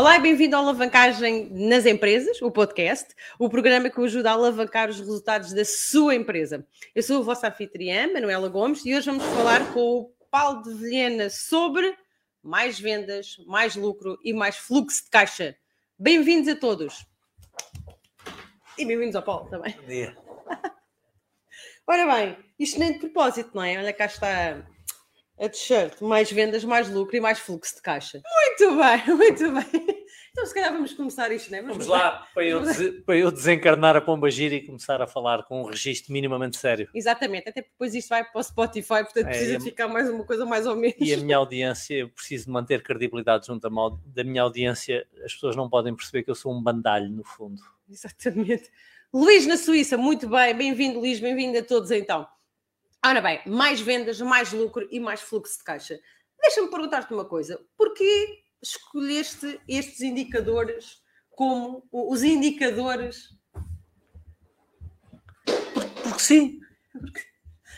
Olá e bem-vindo à Alavancagem nas Empresas, o podcast, o programa que ajuda a alavancar os resultados da sua empresa. Eu sou a vossa anfitriã, Manuela Gomes, e hoje vamos falar com o Paulo de Vilhena sobre mais vendas, mais lucro e mais fluxo de caixa. Bem-vindos a todos. E bem-vindos ao Paulo também. Bom dia. Ora bem, isto nem de propósito, não é? Olha cá está a t-shirt, mais vendas, mais lucro e mais fluxo de caixa. Muito bem, muito bem. Então, se calhar vamos começar isto, não é? Vamos lá, para eu, para eu desencarnar a pomba gira e começar a falar com um registro minimamente sério. Exatamente, até depois isto vai para o Spotify, portanto É, precisa a- ficar mais uma coisa mais ou menos. E a minha audiência, eu preciso de manter credibilidade junto à da minha audiência. As pessoas não podem perceber que eu sou um bandalho, no fundo. Exatamente. Luís na Suíça, muito bem, bem-vindo Luís, bem-vindo a todos então. Ora bem, mais vendas, mais lucro e mais fluxo de caixa. Deixa-me perguntar-te uma coisa, porquê escolheste estes indicadores como os indicadores Porque sim.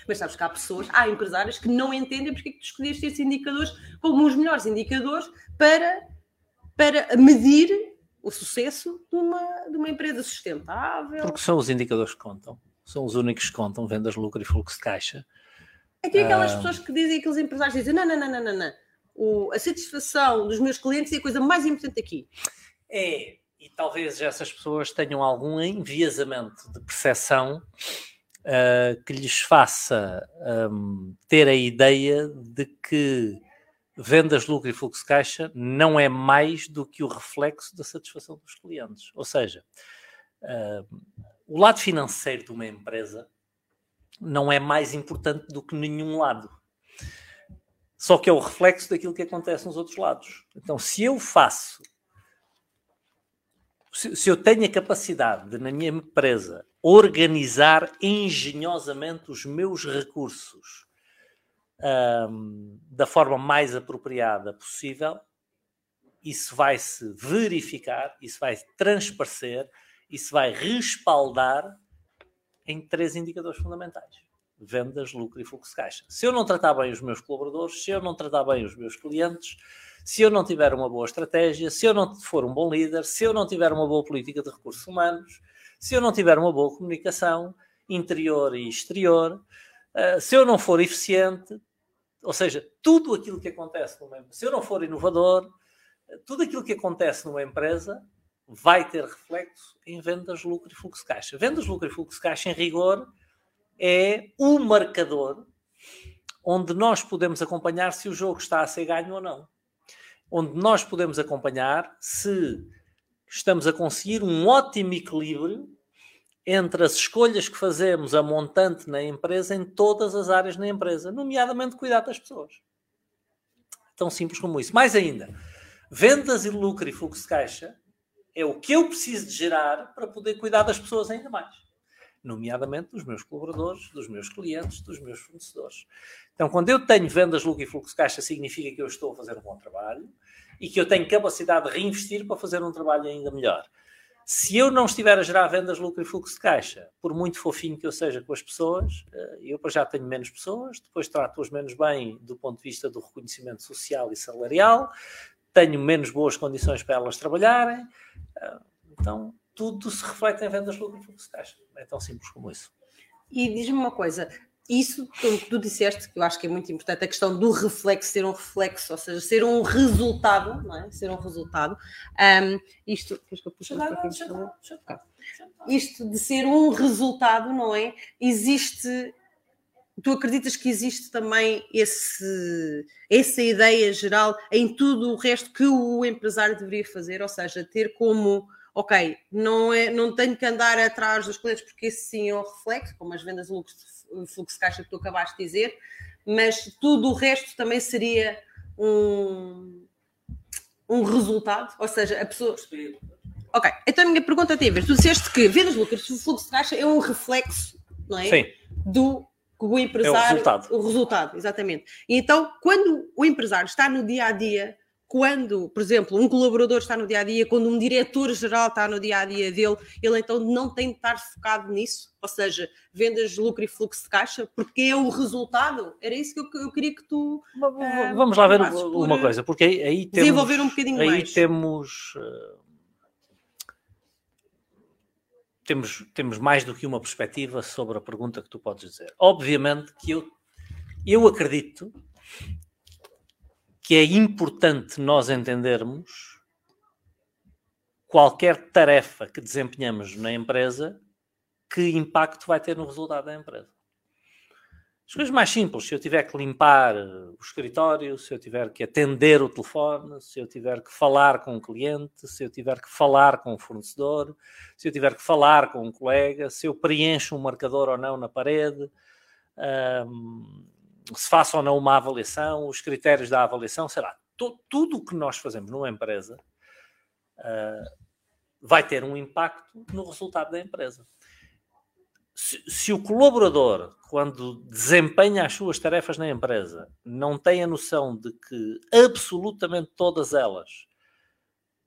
Mas sabes que há pessoas, há empresários que não entendem porque é que tu escolheste estes indicadores como os melhores indicadores para, para medir o sucesso de uma, de uma empresa sustentável. Porque são os indicadores que contam. São os únicos que contam vendas, lucro e fluxo de caixa. É aquelas Ah. pessoas que dizem, aqueles empresários dizem, não, não, não, não, não, não. O- a satisfação dos meus clientes é a coisa mais importante aqui. É, e talvez essas pessoas tenham algum enviesamento de percepção ah, que lhes faça ahm, ter a ideia de que vendas, lucro e fluxo de caixa não é mais do que o reflexo da satisfação dos clientes. Ou seja, ah, o lado financeiro de uma empresa não é mais importante do que nenhum lado. Só que é o reflexo daquilo que acontece nos outros lados. Então, se eu faço se, eu tenho a capacidade de, na minha empresa, organizar engenhosamente os meus recursos ahm, da forma mais apropriada possível, isso vai se verificar, isso vai transparecer, isso vai respaldar em três indicadores fundamentais: vendas, lucro e fluxo de caixa. Se eu não tratar bem os meus colaboradores, se eu não tratar bem os meus clientes, se eu não tiver uma boa estratégia, se eu não for um bom líder, se eu não tiver uma boa política de recursos humanos, se eu não tiver uma boa comunicação interior e exterior, eh, se eu não for eficiente, ou seja, tudo aquilo que acontece numa se eu não for inovador, eh, tudo aquilo que acontece numa empresa vai ter reflexo em vendas, lucro e fluxo caixa. Vendas, lucro e fluxo caixa, em rigor, é o marcador onde nós podemos acompanhar se o jogo está a ser ganho ou não onde nós podemos acompanhar se estamos a conseguir um ótimo equilíbrio entre as escolhas que fazemos a montante na empresa em todas as áreas na empresa, nomeadamente cuidar das pessoas. Tão simples como isso. Mais ainda, vendas e lucro e fluxo de caixa é o que eu preciso de gerar para poder cuidar das pessoas ainda mais. Nomeadamente dos meus colaboradores, dos meus clientes, dos meus fornecedores. Então, quando eu tenho vendas, lucro e fluxo de caixa, significa que eu estou a fazer um bom trabalho e que eu tenho capacidade de reinvestir para fazer um trabalho ainda melhor. Se eu não estiver a gerar vendas, lucro e fluxo de caixa, por muito fofinho que eu seja com as pessoas, eh, eu para já tenho menos pessoas, depois trato-as menos bem do ponto de vista do reconhecimento social e salarial, tenho menos boas condições para elas trabalharem, então tudo se reflete em vendas, lucro e fluxo de caixa. É tão simples como isso. E diz-me uma coisa, isso tu, tu disseste, que eu acho que é muito importante, a questão do reflexo, ser um reflexo, ou seja, ser um resultado, não é? Ser um resultado. Ahm, isto, que eu para favor? isto de ser um resultado, não é? Existe. Tu acreditas que existe também esse, essa ideia geral em tudo o resto que o empresário deveria fazer? Ou seja, ter como, ok, não, é, não tenho que andar atrás dos clientes porque esse sim é o reflexo, como as vendas de lucro, fluxo de caixa que tu acabaste de dizer, mas tudo o resto também seria um, um resultado? Ou seja, a pessoa. Ok, então a minha pergunta tem a ver. Tu disseste que vendas de lucros, o fluxo de caixa é um reflexo, não é? Sim. Do que o empresário. resultado. O resultado, exatamente. E então, quando o empresário está no dia a dia quando, por exemplo, um colaborador está no dia a dia, quando um diretor-geral está no dia a dia dele, ele então não tem de estar focado nisso, ou seja, vendas, lucro e fluxo de caixa, porque é o resultado. Era isso que eu, eu queria que tu. Uh, Vamos lá ver uma coisa, porque aí, aí temos. Desenvolver um bocadinho aí mais. temos. Uh, temos, temos mais do que uma perspectiva sobre a pergunta que tu podes dizer. Obviamente que eu, eu acredito que é importante nós entendermos qualquer tarefa que desempenhamos na empresa, que impacto vai ter no resultado da empresa. As coisas mais simples, se eu tiver que limpar o escritório, se eu tiver que atender o telefone, se eu tiver que falar com um cliente, se eu tiver que falar com um fornecedor, se eu tiver que falar com um colega, se eu preencho um marcador ou não na parede, um, se faça ou não uma avaliação, os critérios da avaliação, sei lá, tudo o que nós fazemos numa empresa uh, vai ter um impacto no resultado da empresa. Se, o colaborador, quando desempenha as suas tarefas na empresa, não tem a noção de que absolutamente todas elas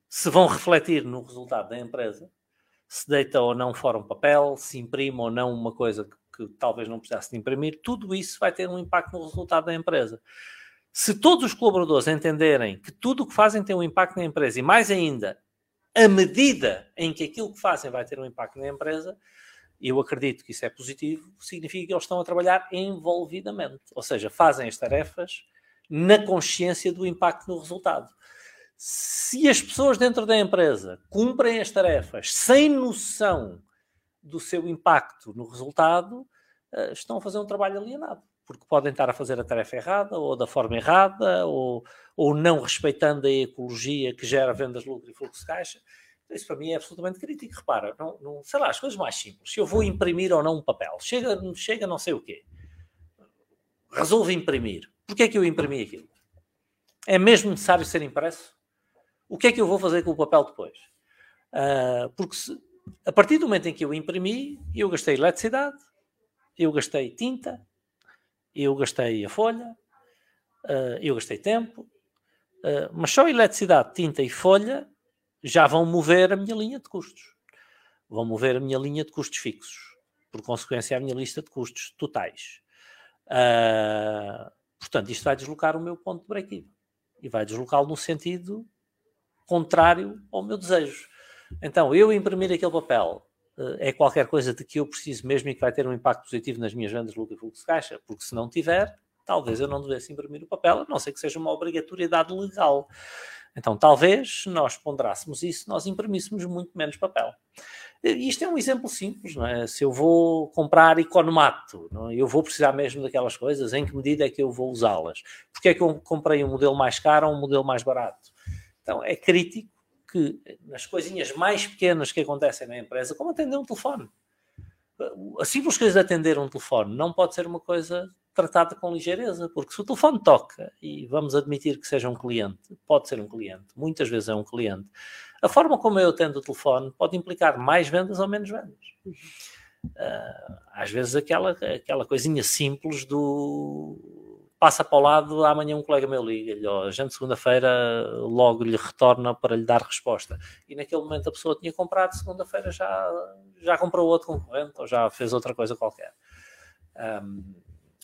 se vão refletir no resultado da empresa, se deita ou não fora um papel, se imprime ou não uma coisa que que talvez não precisasse de imprimir, tudo isso vai ter um impacto no resultado da empresa. Se todos os colaboradores entenderem que tudo o que fazem tem um impacto na empresa e mais ainda, a medida em que aquilo que fazem vai ter um impacto na empresa, eu acredito que isso é positivo, significa que eles estão a trabalhar envolvidamente, ou seja, fazem as tarefas na consciência do impacto no resultado. Se as pessoas dentro da empresa cumprem as tarefas sem noção do seu impacto no resultado, uh, estão a fazer um trabalho alienado. Porque podem estar a fazer a tarefa errada, ou da forma errada, ou, ou não respeitando a ecologia que gera vendas, lucro e fluxo de caixa. Isso para mim é absolutamente crítico. Repara, não, não, sei lá, as coisas mais simples. Se eu vou imprimir ou não um papel, chega, chega não sei o quê. Resolvo imprimir. Porquê é que eu imprimi aquilo? É mesmo necessário ser impresso? O que é que eu vou fazer com o papel depois? Uh, porque se, a partir do momento em que eu imprimi, eu gastei eletricidade, eu gastei tinta, eu gastei a folha, uh, eu gastei tempo, uh, mas só eletricidade, tinta e folha já vão mover a minha linha de custos. Vão mover a minha linha de custos fixos. Por consequência, a minha lista de custos totais. Uh, portanto, isto vai deslocar o meu ponto de break-even. E vai deslocá-lo no sentido contrário ao meu desejo. Então, eu imprimir aquele papel uh, é qualquer coisa de que eu preciso mesmo e que vai ter um impacto positivo nas minhas vendas, lucro e fluxo de caixa, porque se não tiver, talvez eu não devesse imprimir o papel, a não ser que seja uma obrigatoriedade legal. Então, talvez, nós ponderássemos isso, nós imprimíssemos muito menos papel. Isto é um exemplo simples, não é? Se eu vou comprar economato, é? eu vou precisar mesmo daquelas coisas, em que medida é que eu vou usá-las? Porque é que eu comprei um modelo mais caro ou um modelo mais barato? Então, é crítico que nas coisinhas mais pequenas que acontecem na empresa, como atender um telefone. A simples coisa de atender um telefone não pode ser uma coisa tratada com ligeireza, porque se o telefone toca, e vamos admitir que seja um cliente, pode ser um cliente, muitas vezes é um cliente, a forma como eu atendo o telefone pode implicar mais vendas ou menos vendas. Uh, às vezes aquela, aquela coisinha simples do passa para o lado, amanhã um colega meu liga-lhe, a gente segunda-feira logo lhe retorna para lhe dar resposta. E naquele momento a pessoa tinha comprado, segunda-feira já, já comprou outro concorrente ou já fez outra coisa qualquer. Um,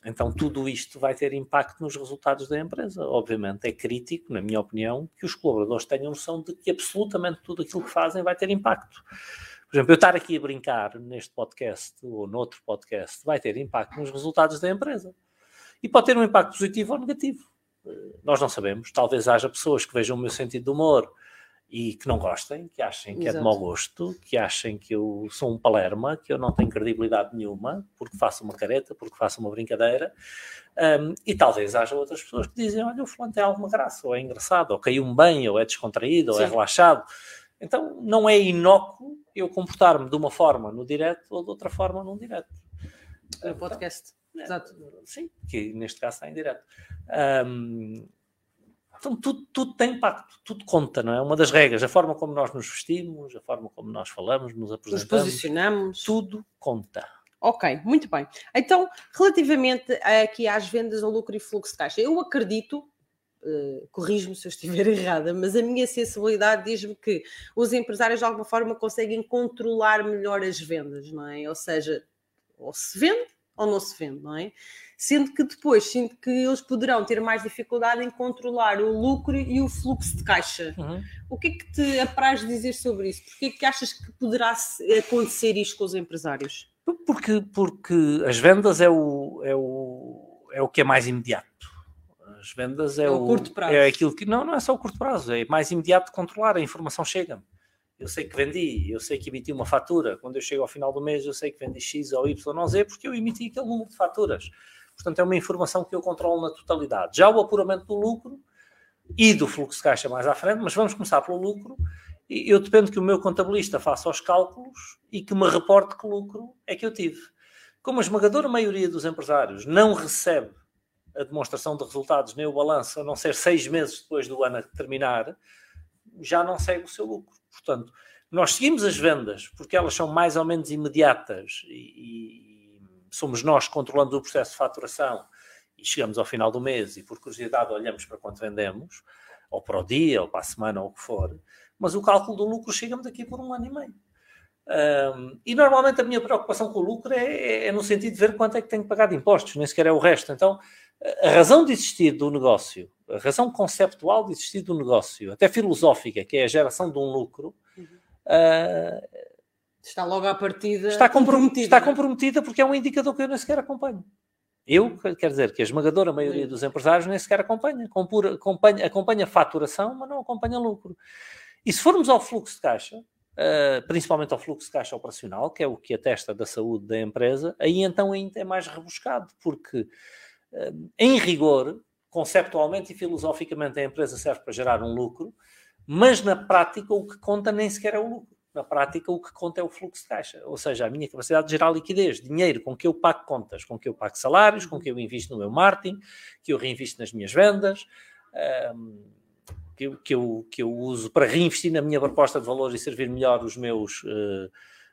então tudo isto vai ter impacto nos resultados da empresa. Obviamente é crítico, na minha opinião, que os colaboradores tenham noção de que absolutamente tudo aquilo que fazem vai ter impacto. Por exemplo, eu estar aqui a brincar neste podcast ou noutro podcast vai ter impacto nos resultados da empresa e pode ter um impacto positivo ou negativo. Eh, nós não sabemos. Talvez haja pessoas que vejam o meu sentido de humor e que não gostem, que achem que Exato. é de mau gosto, que achem que eu sou um palerma, que eu não tenho credibilidade nenhuma, porque faço uma careta, porque faço uma brincadeira. Um, e talvez haja outras pessoas que dizem: olha, o fulano tem alguma graça, ou é engraçado, ou caiu-me bem, ou é descontraído, Sim. ou é relaxado. Então não é inócuo eu comportar-me de uma forma no direto ou de outra forma num direto. No podcast. Né? Exato. Sim, que neste caso está em direto. Um, então tudo, tudo tem impacto, tudo conta, não é? Uma das regras, a forma como nós nos vestimos, a forma como nós falamos, nos apresentamos. Nos posicionamos. Tudo conta. Ok, muito bem. Então, relativamente aqui às vendas ao lucro e fluxo de caixa, eu acredito uh, corrijo-me se eu estiver errada, mas a minha sensibilidade diz-me que os empresários de alguma forma conseguem controlar melhor as vendas, não é? Ou seja, ou se vende ou não se vende, não é? Sendo que depois sinto que eles poderão ter mais dificuldade em controlar o lucro e o fluxo de caixa. Uhum. O que é que te apraz dizer sobre isso? Porquê é que achas que poderá acontecer isto com os empresários? Porque, porque as vendas é o, é, o, é o que é mais imediato. As vendas é, é o, o curto prazo. É aquilo que não, não é só o curto prazo, é mais imediato de controlar, a informação chega-me eu sei que vendi, eu sei que emiti uma fatura, quando eu chego ao final do mês eu sei que vendi X ou Y ou Z porque eu emiti aquele número de faturas. Portanto, é uma informação que eu controlo na totalidade. Já o apuramento do lucro e do fluxo de caixa mais à frente, mas vamos começar pelo lucro. Eu dependo que o meu contabilista faça os cálculos e que me reporte que lucro é que eu tive. Como a esmagadora maioria dos empresários não recebe a demonstração de resultados nem o balanço, a não ser seis meses depois do ano terminar, já não segue o seu lucro. Portanto, nós seguimos as vendas porque elas são mais ou menos imediatas e, e somos nós controlando o processo de faturação e chegamos ao final do mês e por curiosidade olhamos para quanto vendemos, ou para o dia, ou para a semana, ou o que for, mas o cálculo do lucro chega-me daqui por um ano e meio. Um, e normalmente a minha preocupação com o lucro é, é, é, no sentido de ver quanto é que tenho que pagar de impostos, nem sequer é o resto. Então, a razão de existir do negócio, a razão conceptual de existir do negócio, até filosófica, que é a geração de um lucro, uhum. uh, está logo à partida está comprometida. Está comprometida porque é um indicador que eu nem sequer acompanho. Eu, quer dizer, que a esmagadora maioria dos empresários nem sequer acompanha. acompanha. Acompanha a faturação, mas não acompanha lucro. E se formos ao fluxo de caixa, uh, principalmente ao fluxo de caixa operacional, que é o que atesta da saúde da empresa, aí então ainda é mais rebuscado, porque em rigor, conceptualmente e filosoficamente, a empresa serve para gerar um lucro, mas na prática o que conta nem sequer é o lucro. Na prática, o que conta é o fluxo de caixa, ou seja, a minha capacidade de gerar liquidez, dinheiro com que eu pago contas, com que eu pago salários, com que eu invisto no meu marketing, que eu reinvisto nas minhas vendas, um, que, eu, que, eu, que eu uso para reinvestir na minha proposta de valor e servir melhor os meus, uh,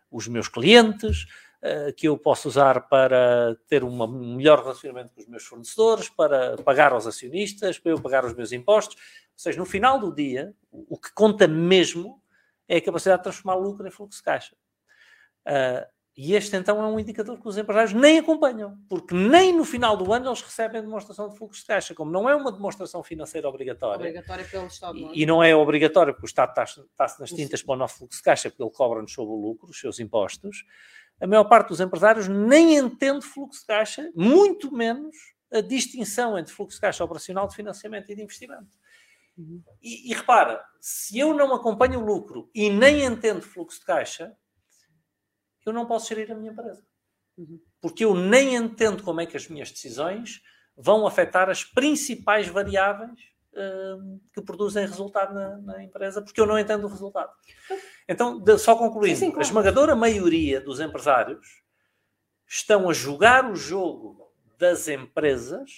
os meus clientes. Eh, que eu posso usar para ter um melhor relacionamento com os meus fornecedores, para pagar aos acionistas, para eu pagar os meus impostos. Ou seja, no final do dia, o que conta mesmo é a capacidade de transformar lucro em fluxo de caixa. Uh, e este então é um indicador que os empresários nem acompanham, porque nem no final do ano eles recebem a demonstração de fluxo de caixa, como não é uma demonstração financeira obrigatória. Obrigatória pelo Estado. E, e não é obrigatória porque o Estado está-se nas tintas para o nosso fluxo de caixa, porque ele cobra-nos sobre o lucro, os seus impostos a maior parte dos empresários nem entende fluxo de caixa, muito menos a distinção entre fluxo de caixa operacional de financiamento e de investimento. E, e, repara, se eu não acompanho o lucro e nem entendo fluxo de caixa, eu não posso gerir a minha empresa. Porque eu nem entendo como é que as minhas decisões vão afetar as principais variáveis uh, que produzem resultado na, na, empresa, porque eu não entendo o resultado. Então, de, só concluindo, sim, sim, claro. a esmagadora maioria dos empresários estão a jogar o jogo das empresas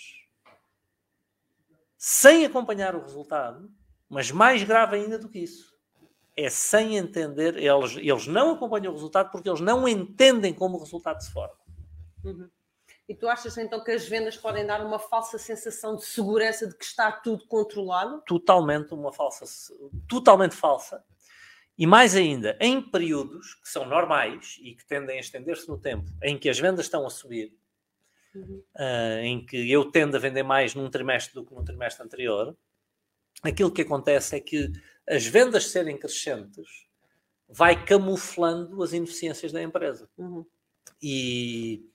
sem acompanhar o resultado, mas mais grave ainda do que isso, é sem entender, eles, eles não acompanham o resultado porque eles não entendem como o resultado se forma. Uhum. E tu achas então que as vendas podem dar uma falsa sensação de segurança de que está tudo controlado? Totalmente uma falsa, totalmente falsa. E mais ainda, em períodos que são normais e que tendem a estender-se no tempo, em que as vendas estão a subir, uhum. uh, em que eu tendo a vender mais num trimestre do que no trimestre anterior, aquilo que acontece é que as vendas serem crescentes vai camuflando as ineficiências da empresa. Uhum. E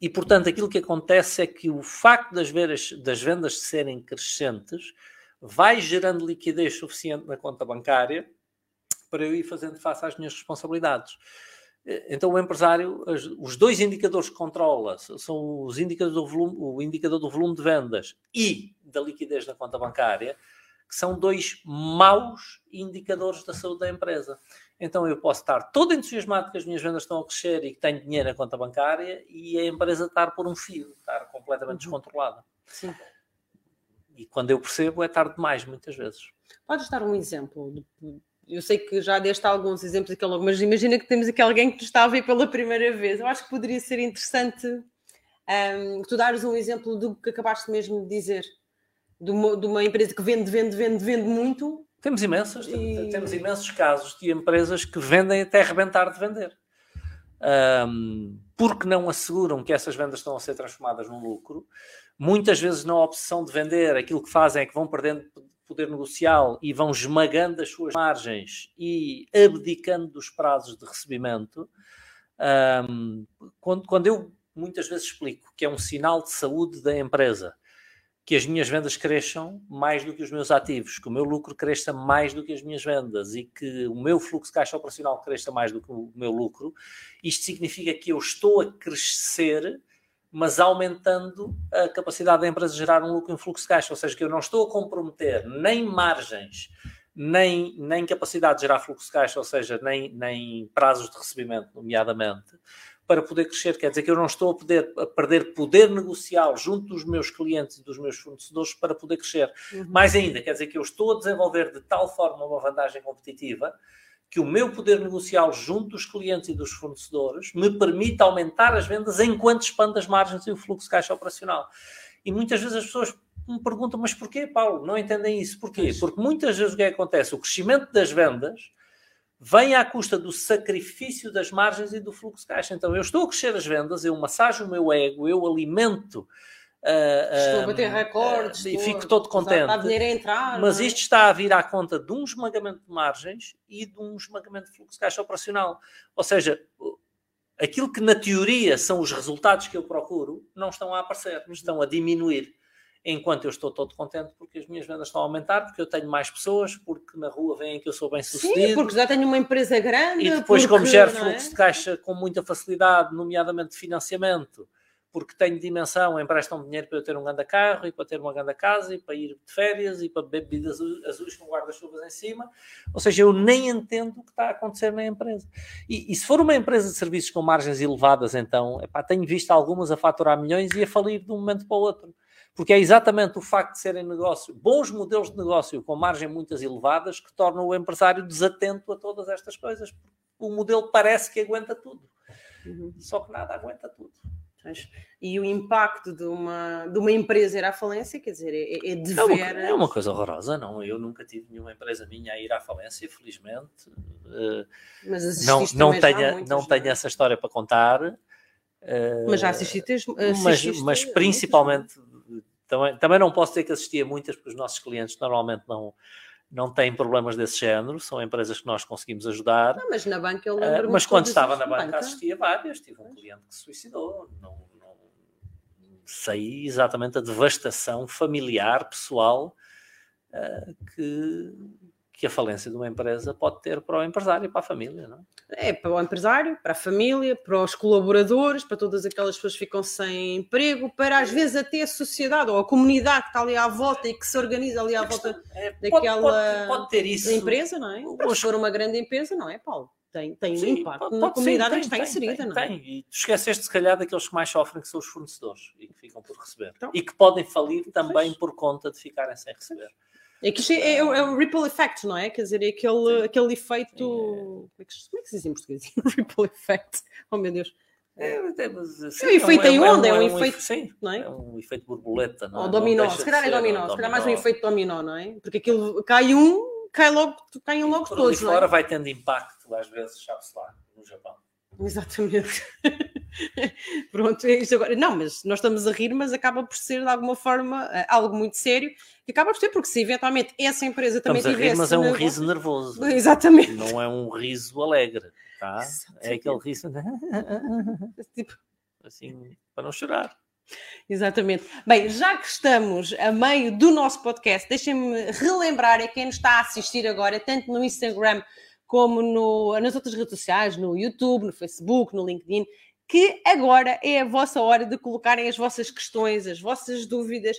e, portanto, aquilo que acontece é que o facto das, veras, das vendas serem crescentes vai gerando liquidez suficiente na conta bancária para eu ir fazendo face às minhas responsabilidades. Então, o empresário, os dois indicadores que controla são os indicadores do volume, o indicador do volume de vendas e da liquidez na conta bancária, que são dois maus indicadores da saúde da empresa então eu posso estar todo entusiasmado que as minhas vendas estão a crescer e que tenho dinheiro na conta bancária e a empresa estar por um fio, estar completamente uhum. descontrolada. Sim. E quando eu percebo é tarde demais, muitas vezes. Podes dar um exemplo? Eu sei que já deste alguns exemplos aqui logo, mas imagina que temos aqui alguém que está a ver pela primeira vez. Eu acho que poderia ser interessante um, tu dares um exemplo do que acabaste mesmo de dizer. de uma, de uma empresa que vende, vende, vende, vende muito. Temos imensos, e... temos imensos casos de empresas que vendem até arrebentar de vender. Um, porque não asseguram que essas vendas estão a ser transformadas num lucro. Muitas vezes, na opção de vender, aquilo que fazem é que vão perdendo poder negocial e vão esmagando as suas margens e abdicando dos prazos de recebimento. Um, quando, quando eu muitas vezes explico que é um sinal de saúde da empresa que as minhas vendas cresçam mais do que os meus ativos, que o meu lucro cresça mais do que as minhas vendas e que o meu fluxo de caixa operacional cresça mais do que o meu lucro, isto significa que eu estou a crescer, mas aumentando a capacidade da empresa de gerar um lucro em fluxo de caixa, ou seja, que eu não estou a comprometer nem margens, nem, nem capacidade de gerar fluxo de caixa, ou seja, nem, nem prazos de recebimento, nomeadamente, para poder crescer. Quer dizer que eu não estou a, poder, a perder poder negocial junto dos meus clientes e dos meus fornecedores para poder crescer. Uhum. Mais ainda, quer dizer que eu estou a desenvolver de tal forma uma vantagem competitiva que o meu poder negocial junto dos clientes e dos fornecedores me permite aumentar as vendas enquanto expando as margens e o fluxo de caixa operacional. E muitas vezes as pessoas me perguntam, mas porquê, Paulo? Não entendem isso. Porquê? Porque muitas vezes o que, é que acontece? O crescimento das vendas vem à custa do sacrifício das margens e do fluxo de caixa. Então, eu estou a crescer as vendas, eu massajo o meu ego, eu alimento. Uh, estou a bater recordes uh, e fico todo contente. A entrar, mas é? isto está a vir à conta de um esmagamento de margens e de um esmagamento de fluxo de caixa operacional. Ou seja, aquilo que na teoria são os resultados que eu procuro não estão a aparecer, estão a diminuir enquanto eu estou todo contente porque as minhas vendas estão a aumentar, porque eu tenho mais pessoas, porque na rua veem que eu sou bem sucedido. Sim, porque já tenho uma empresa grande. E depois, porque, como gero fluxo é? de caixa com muita facilidade, nomeadamente de financiamento, porque tenho dimensão, emprestam dinheiro para eu ter um grande carro e para ter uma grande casa e para ir de férias e para beber bebidas azuis com guarda-chuvas em cima. Ou seja, eu nem entendo o que está a acontecer na empresa. E, e se for uma empresa de serviços com margens elevadas, então, epá, tenho visto algumas a faturar milhões e a falir de um momento para o outro porque é exatamente o facto de serem negócio, bons modelos de negócio com margem muitas elevadas que tornam o empresário desatento a todas estas coisas. O modelo parece que aguenta tudo, uhum. só que nada aguenta tudo. E o impacto de uma, de uma empresa ir à falência, quer dizer, é, é de é uma, É uma coisa horrorosa, não? Eu nunca tive nenhuma empresa minha a ir à falência, felizmente. Eh, Mas não, não, tenho, não tenho essa história para contar. Mas já assististe? assististe mas, mas principalmente também, também não posso dizer que assisti a muitas, porque os nossos clientes normalmente não, não têm problemas desse género, são empresas que nós conseguimos ajudar. Não, mas na banca eu lembro uh, Mas quando estava na banca, banca assistia várias. Tive um cliente que se suicidou. Não, não, sei exatamente a devastação familiar, pessoal, uh, que, que a falência de uma empresa pode ter para o empresário e para a família, não é? para o empresário, para a família, para os colaboradores, para todas aquelas pessoas que ficam sem emprego, para às vezes até a sociedade ou a comunidade que está ali à volta e que se organiza ali à volta é, daquela pode, pode, ter isso. empresa, não é? Para se for uma grande empresa, não é, Paulo? Tem, tem sim, um impacto pode, na comunidade sim, tem, que está inserida, tem, não é? Tem, e tu esqueceste se calhar daqueles que mais sofrem, que são os fornecedores e que ficam por receber. Então, e que podem falir também por conta de ficarem sem receber. É que é, é, é, o ripple effect, não é? Quer dizer, é aquele, aquele efeito. Como é, que, como é que se diz em português? ripple effect. Oh meu Deus. É, mas, assim, é um efeito em onda, é um, efeito. Sim, não é? é um efeito borboleta, não Ou dominó, se calhar é dominó, se calhar mais um efeito dominó, não é? Porque aquilo cai um, cai logo, caem logo todos. Por fora vai tendo impacto, às vezes, sabe-se lá, no Japão. Exatamente. Pronto, é isto agora. Não, mas nós estamos a rir, mas acaba por ser de alguma forma eh, algo muito sério que acaba por ser, porque se eventualmente essa empresa também estamos tivesse. A rir, mas é um riso nervoso. Exatamente. Não é um riso alegre, tá? É aquele riso. tipo... Assim, para não chorar. Exatamente. Bem, já que estamos a meio do nosso podcast, deixem-me relembrar a quem nos está a assistir agora, tanto no Instagram como no, nas outras redes sociais, no YouTube, no Facebook, no LinkedIn, que agora é a vossa hora de colocarem as vossas questões, as vossas dúvidas,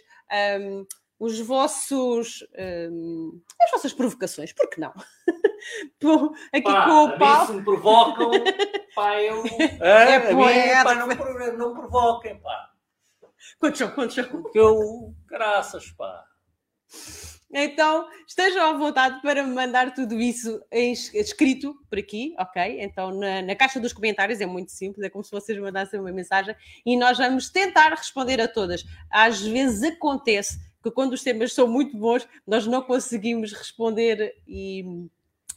um, os vossos um, as vossas provocações, por que não? Aqui pá, com o Paulo. Se me provocam, pá, eu. É, é poeta. Pá, não, não provoquem, pá. Quantos são? Quantos são? Porque eu. Graças, pá. Então, estejam à vontade para me mandar tudo isso escrito por aqui, ok? Então, na, na, caixa dos comentários é muito simples, é como se vocês mandassem uma mensagem e nós vamos tentar responder a todas. Às vezes acontece porque quando os temas são muito bons, nós não conseguimos responder e,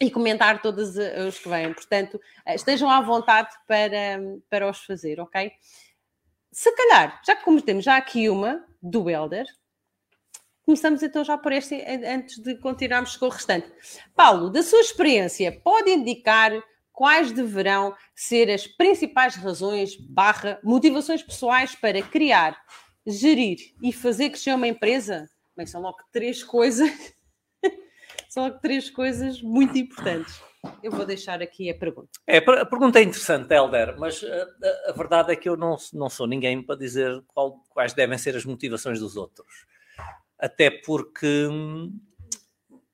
e comentar todos os que vêm. Portanto, eh, estejam à vontade para, para os fazer, ok? Se calhar, já que como temos já aqui uma do Elder, começamos então já por este, antes de continuarmos com o restante. Paulo, da sua experiência, pode indicar quais deverão ser as principais razões barra motivações pessoais para criar, gerir e fazer crescer uma empresa? Bem, são logo três coisas são três coisas muito importantes. Eu vou deixar aqui a pergunta. É, a pergunta é interessante, Helder, mas eh, a, a verdade é que eu não, não sou ninguém para dizer qual, quais devem ser as motivações dos outros. Até porque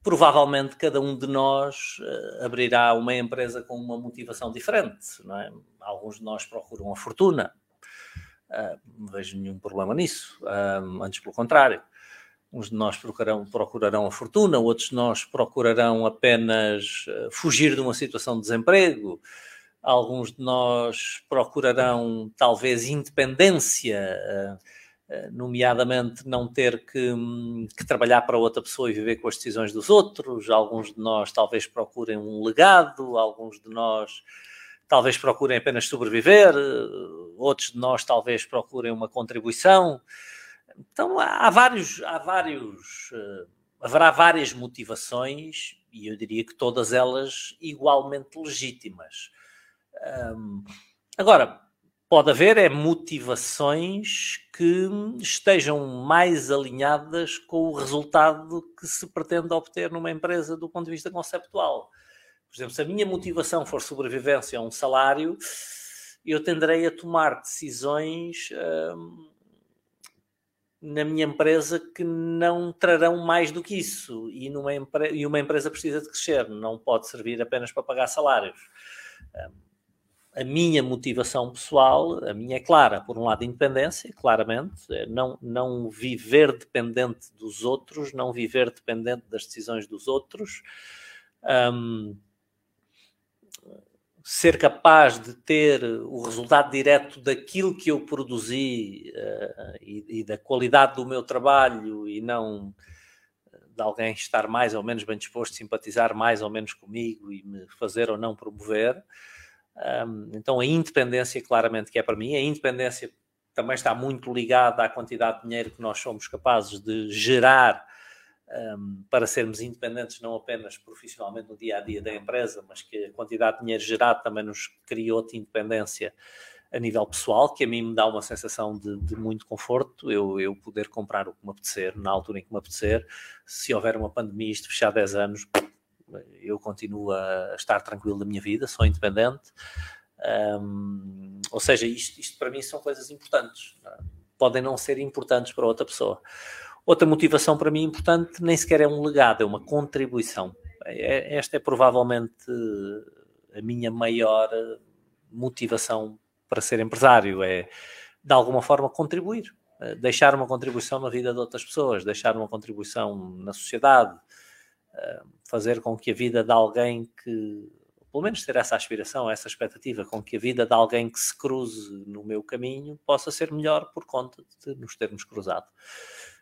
provavelmente cada um de nós uh, abrirá uma empresa com uma motivação diferente. Não é? Alguns de nós procuram a fortuna. Uh, não vejo nenhum problema nisso. Uh, antes, pelo contrário. Uns de nós procurarão, procurarão a fortuna, outros de nós procurarão apenas uh, fugir de uma situação de desemprego, alguns de nós procurarão talvez independência, uh, nomeadamente não ter que, um, que, trabalhar para outra pessoa e viver com as decisões dos outros, alguns de nós talvez procurem um legado, alguns de nós talvez procurem apenas sobreviver, outros de nós talvez procurem uma contribuição. Então há vários, há vários, uh, haverá várias motivações e eu diria que todas elas igualmente legítimas. Agora, pode haver é motivações que estejam mais alinhadas com o resultado que se pretende obter numa empresa do ponto de vista conceptual. Por exemplo, se a minha motivação for sobrevivência a um salário, eu tenderei a tomar decisões um, na minha empresa que não trarão mais do que isso. E, numa e uma empresa precisa de crescer, não pode servir apenas para pagar salários. A minha motivação pessoal, a minha é clara. Por um lado, independência, claramente. É não, não viver dependente dos outros, não viver dependente das decisões dos outros. Um, ser capaz de ter o resultado direto daquilo que eu produzi uh, e, e, da qualidade do meu trabalho e não eh, de alguém estar mais ou menos bem disposto, simpatizar mais ou menos comigo e me fazer ou não promover. Um, então a independência claramente que é para mim, a independência também está muito ligada à quantidade de dinheiro que nós somos capazes de gerar um, para sermos independentes não apenas profissionalmente no dia a dia da empresa, mas que a quantidade de dinheiro gerado também nos cria outra independência a nível pessoal, que a mim me dá uma sensação de, de, muito conforto, eu, eu poder comprar o que me apetecer, na altura em que me apetecer. Se houver uma pandemia, isto fechar 10 anos, eu continuo a estar tranquilo da minha vida, sou independente. Um, ou seja, isto, isto, para mim são coisas importantes. Podem não ser importantes para outra pessoa. Outra motivação para mim importante nem sequer é um legado, é uma contribuição. É, esta é provavelmente a minha maior motivação para ser empresário, é de alguma forma contribuir, eh, deixar uma contribuição na vida de outras pessoas, deixar uma contribuição na sociedade, fazer com que a vida de alguém que, pelo menos ter essa aspiração, essa expectativa, com que a vida de alguém que se cruze no meu caminho possa ser melhor por conta de nos termos cruzado.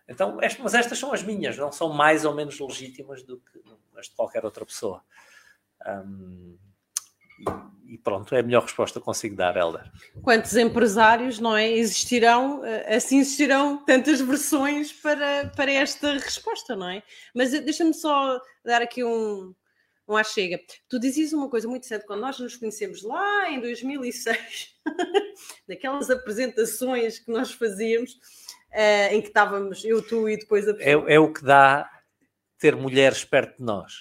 Então, mas estas são as minhas, não são mais ou menos legítimas do que as de qualquer outra pessoa. Um, e, pronto, é a melhor resposta que consigo dar, Helder. Quantos empresários, não é? Existirão, eh, assim existirão tantas versões para, para esta resposta, não é? Mas deixa-me só dar aqui um, um chega. Tu dizias uma coisa muito certa, quando nós nos conhecemos lá em 2006, naquelas apresentações que nós fazíamos, uh, em que estávamos eu, tu e depois a pessoa. É, é o que dá ter mulheres perto de nós.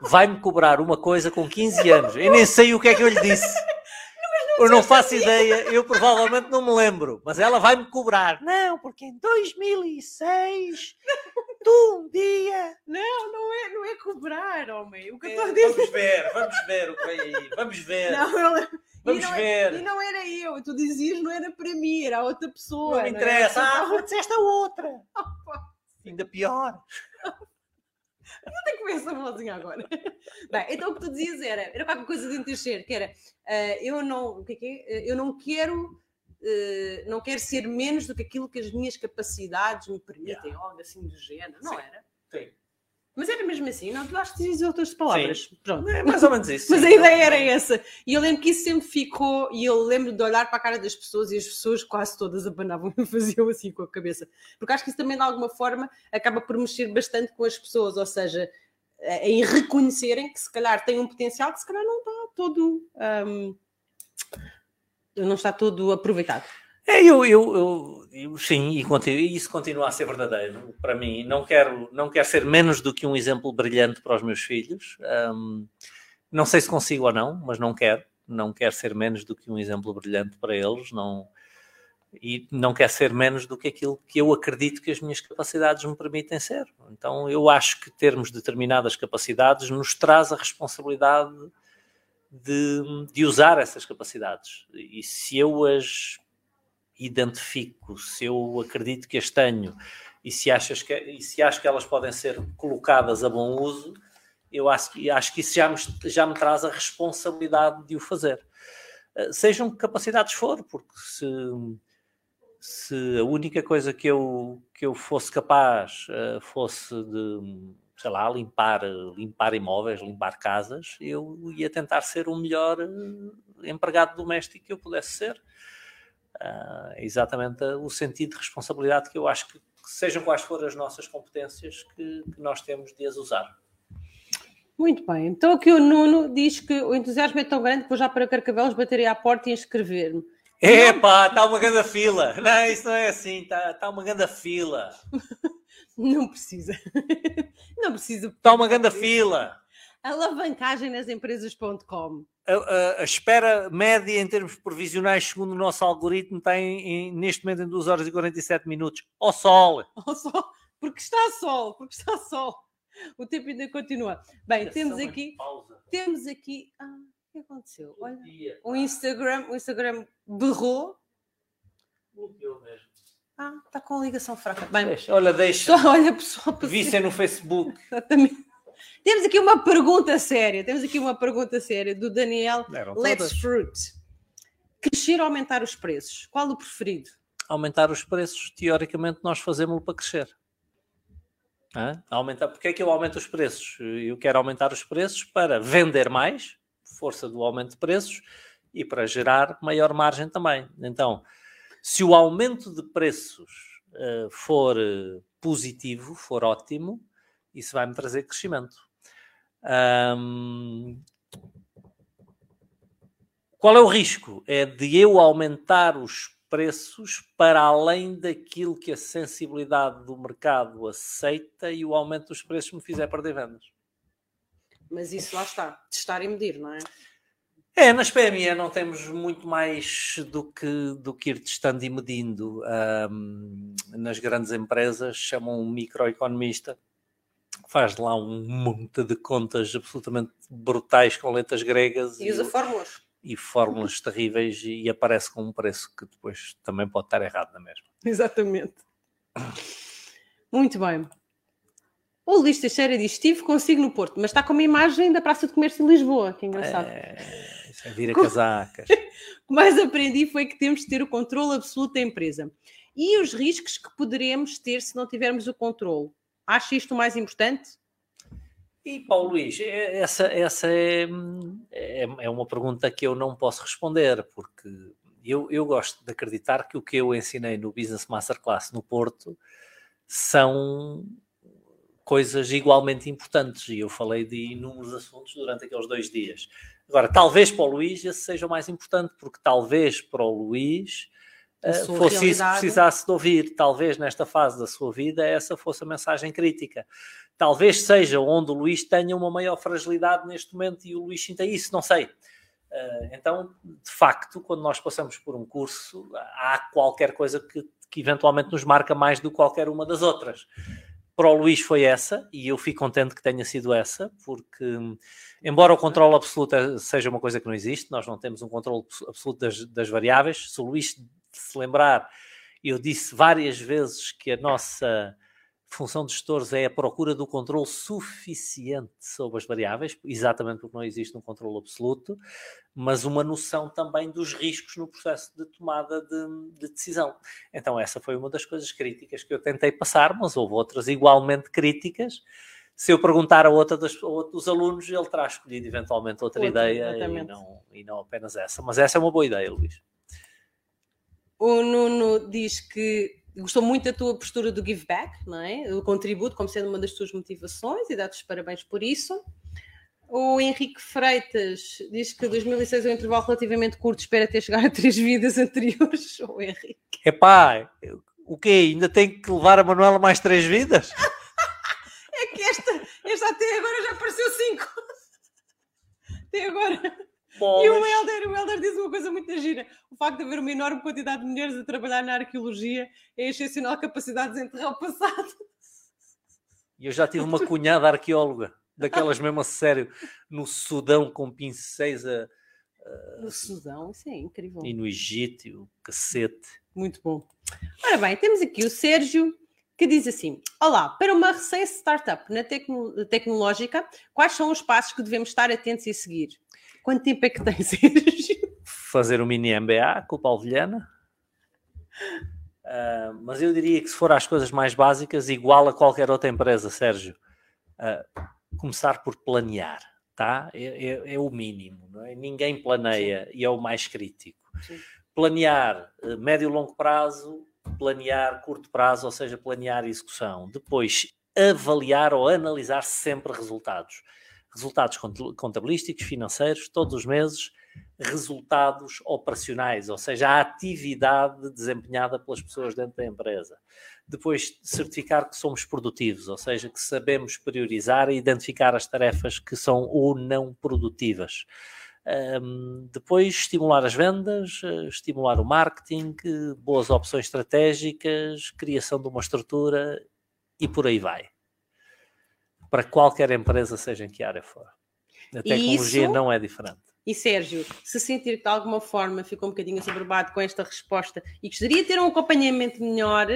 Vai-me cobrar uma coisa com 15 anos. Eu nem sei o que é que eu lhe disse. Não, eu não faço ideia, eu provavelmente não me lembro, mas ela vai-me cobrar. Não, porque em 2006 tu um dia. Não, não é, não é cobrar, homem. O que eu estou a dizer. Vamos ver, vamos ver o que vem aí. Vamos ver. Não, eu, Vamos e ver. É, e não era eu, tu dizias não era para mim, era outra pessoa. Não me interessa. Não ah, disseste a outra. Ainda pior. Não tenho que ver essa vozinha agora. Bem, então o que tu dizias era, era qualquer coisa de encher, que era uh, eu não, o que é que é? Eu não quero uh, não quero ser menos do que aquilo que as minhas capacidades me permitem, Yeah. algo assim do género, não Sim. era? Sim. Mas era mesmo assim, não? Tu acho que dizes outras palavras. Pronto. É mais ou menos isso. Mas sim. a ideia era essa. E eu lembro que isso sempre ficou, e eu lembro de olhar para a cara das pessoas e as pessoas quase todas abanavam e faziam assim com a cabeça. Porque acho que isso também, de alguma forma, acaba por mexer bastante com as pessoas, ou seja, eh, em reconhecerem que se calhar têm um potencial que se calhar não está todo. hum, não está todo aproveitado. É, eu, eu, eu, eu- sim, e isso continua a ser verdadeiro para mim. Não quero, não quero ser menos do que um exemplo brilhante para os meus filhos. Ahm, não sei se consigo ou não, mas não quero. Não quero ser menos do que um exemplo brilhante para eles. Não, e não quero ser menos do que aquilo que eu acredito que as minhas capacidades me permitem ser. Então, eu acho que termos determinadas capacidades nos traz a responsabilidade de, de usar essas capacidades. E se eu as identifico, se eu acredito que as tenho e se, achas que, e se acho que elas podem ser colocadas a bom uso, eu acho, acho que isso já me, já me traz a responsabilidade de o fazer. Eh, Sejam que capacidades for, porque se, se a única coisa que eu, que eu fosse capaz eh, fosse de, sei lá, limpar, limpar imóveis, limpar casas, eu ia tentar ser o melhor eh, empregado doméstico que eu pudesse ser. É exatamente o sentido de responsabilidade que eu acho que, sejam quais forem as nossas competências, que, que nós temos de as usar. Muito bem. Então aqui o Nuno diz que o entusiasmo é tão grande que vou já para Carcavelos bateria à porta e inscrever-me. Epá, está uma grande fila. Não, isso não é assim, está tá uma grande fila. Não precisa. Não precisa. Está uma grande fila. Alavancagem nas empresas.com. A, a- a espera média em termos provisionais, segundo o nosso algoritmo, está em, em- neste momento em 2 horas e 47 minutos. Ao sol. Ao sol, porque está sol, porque está sol. O tempo ainda continua. Bem, temos aqui, Pausa. temos aqui. Ah, o que aconteceu? Olha, Dia. o Instagram, o Instagram berrou. Bloqueou mesmo. Ah, está com a ligação fraca. Bem, Deixa, olha, deixa. só olha pessoal, Vissem no Facebook. Exatamente. Temos aqui uma pergunta séria. Temos aqui uma pergunta séria do Daniel Let's. Fruit. Crescer ou aumentar os preços? Qual o preferido? aumentar os preços, teoricamente nós fazemos para crescer. Hã? Aumentar, porque é que eu aumento os preços? Eu quero aumentar os preços para vender mais, força do aumento de preços, e para gerar maior margem também. Então, se o aumento de preços eh, for eh, positivo, for ótimo, isso vai-me trazer crescimento. Ahm, qual é o risco? É de eu aumentar os preços para além daquilo que a sensibilidade do mercado aceita e o aumento dos preços me fizer perder vendas. Mas isso lá está, testar e medir, não é? É, nas PME não temos muito mais do que, do que ir testando e medindo. Ahm, nas grandes empresas chamam um microeconomista, faz lá um monte de contas absolutamente brutais com letras gregas E usa fórmulas. e fórmulas terríveis e aparece com um preço que depois também pode estar errado na mesma. Exatamente. Muito bem. O Luís Teixeira diz: Estive consigo no Porto, mas está com uma imagem da Praça de Comércio de Lisboa, que engraçado. É, isso é vira casacas. O que mais aprendi foi que temos de ter o controle absoluto da empresa e os riscos que poderemos ter se não tivermos o controle. Acha isto mais importante? E Paulo Luís, é- essa, essa é, é, é uma pergunta que eu não posso responder, porque eu, eu gosto de acreditar que o que eu ensinei no Business Masterclass no Porto são coisas igualmente importantes e eu falei de inúmeros assuntos durante aqueles dois dias. Agora, talvez para o Luís esse seja o mais importante, porque talvez para o Luís Eh, fosse isso que realidade. precisasse de ouvir. Talvez nesta fase da sua vida essa fosse a mensagem crítica. Talvez seja onde o Luís tenha uma maior fragilidade neste momento e o Luís sinta isso, não sei. Eh, então, de facto, quando nós passamos por um curso, há qualquer coisa que, que eventualmente nos marca mais do que qualquer uma das outras. Para o Luís foi essa, e eu fico contente que tenha sido essa, porque, embora o controle absoluto seja uma coisa que não existe, nós não temos um controle absoluto das, das variáveis. Se o Luís se lembrar, eu disse várias vezes que a nossa função de gestores é a procura do controle suficiente sobre as variáveis, exatamente porque não existe um controle absoluto, mas uma noção também dos riscos no processo de tomada de, de, decisão. Então, essa foi uma das coisas críticas que eu tentei passar, mas houve outras igualmente críticas. Se eu perguntar a outra dos, dos alunos, ele terá escolhido eventualmente outra, outra ideia e não, e não apenas essa. Mas essa é uma boa ideia, Luís. O Nuno diz que gostou muito da tua postura do give back, não é? O contributo como sendo uma das tuas motivações e dá-te os parabéns por isso. O Henrique Freitas diz que 2006 é um intervalo relativamente curto, espera ter chegado a três vidas anteriores. O Henrique. Epá, o quê? Ainda tem que levar a Manuela mais três vidas? é que esta, esta até agora já apareceu cinco. Até agora. Pois. E o Helder, o Helder diz uma coisa muito gira. O facto de haver uma enorme quantidade de mulheres a trabalhar na arqueologia é excepcional capacidade de enterrar o passado. E eu já tive uma cunhada arqueóloga, daquelas mesmo a sério, no Sudão com pincéis a. No Sudão, isso é incrível. E no Egito, cacete. Muito bom. Ora bem, temos aqui o Sérgio que diz assim: Olá, para uma recém-startup na tecno tecnológica, quais são os passos que devemos estar atentos e seguir? Quanto tempo é que tens, Fazer um mini MBA com o Paulo Vilhena. Uh, mas eu diria que se for às coisas mais básicas, igual a qualquer outra empresa, Sérgio, uh, começar por planear, tá? É, é, é, o mínimo, não é? Ninguém planeia Sim. e é o mais crítico. Sim. Planear uh, médio e longo prazo, planear curto prazo, ou seja, planear execução. Depois, avaliar ou analisar sempre resultados resultados contabilísticos, financeiros, todos os meses, resultados operacionais, ou seja, a atividade desempenhada pelas pessoas dentro da empresa. Depois, certificar que somos produtivos, ou seja, que sabemos priorizar e identificar as tarefas que são ou não produtivas. Um, depois, estimular as vendas, eh, estimular o marketing, boas opções estratégicas, criação de uma estrutura e por aí vai para qualquer empresa, seja em que área for. A tecnologia isso, não é diferente. E Sérgio, se sentir que de alguma forma ficou um bocadinho assoberbado com esta resposta e gostaria de ter um acompanhamento melhor,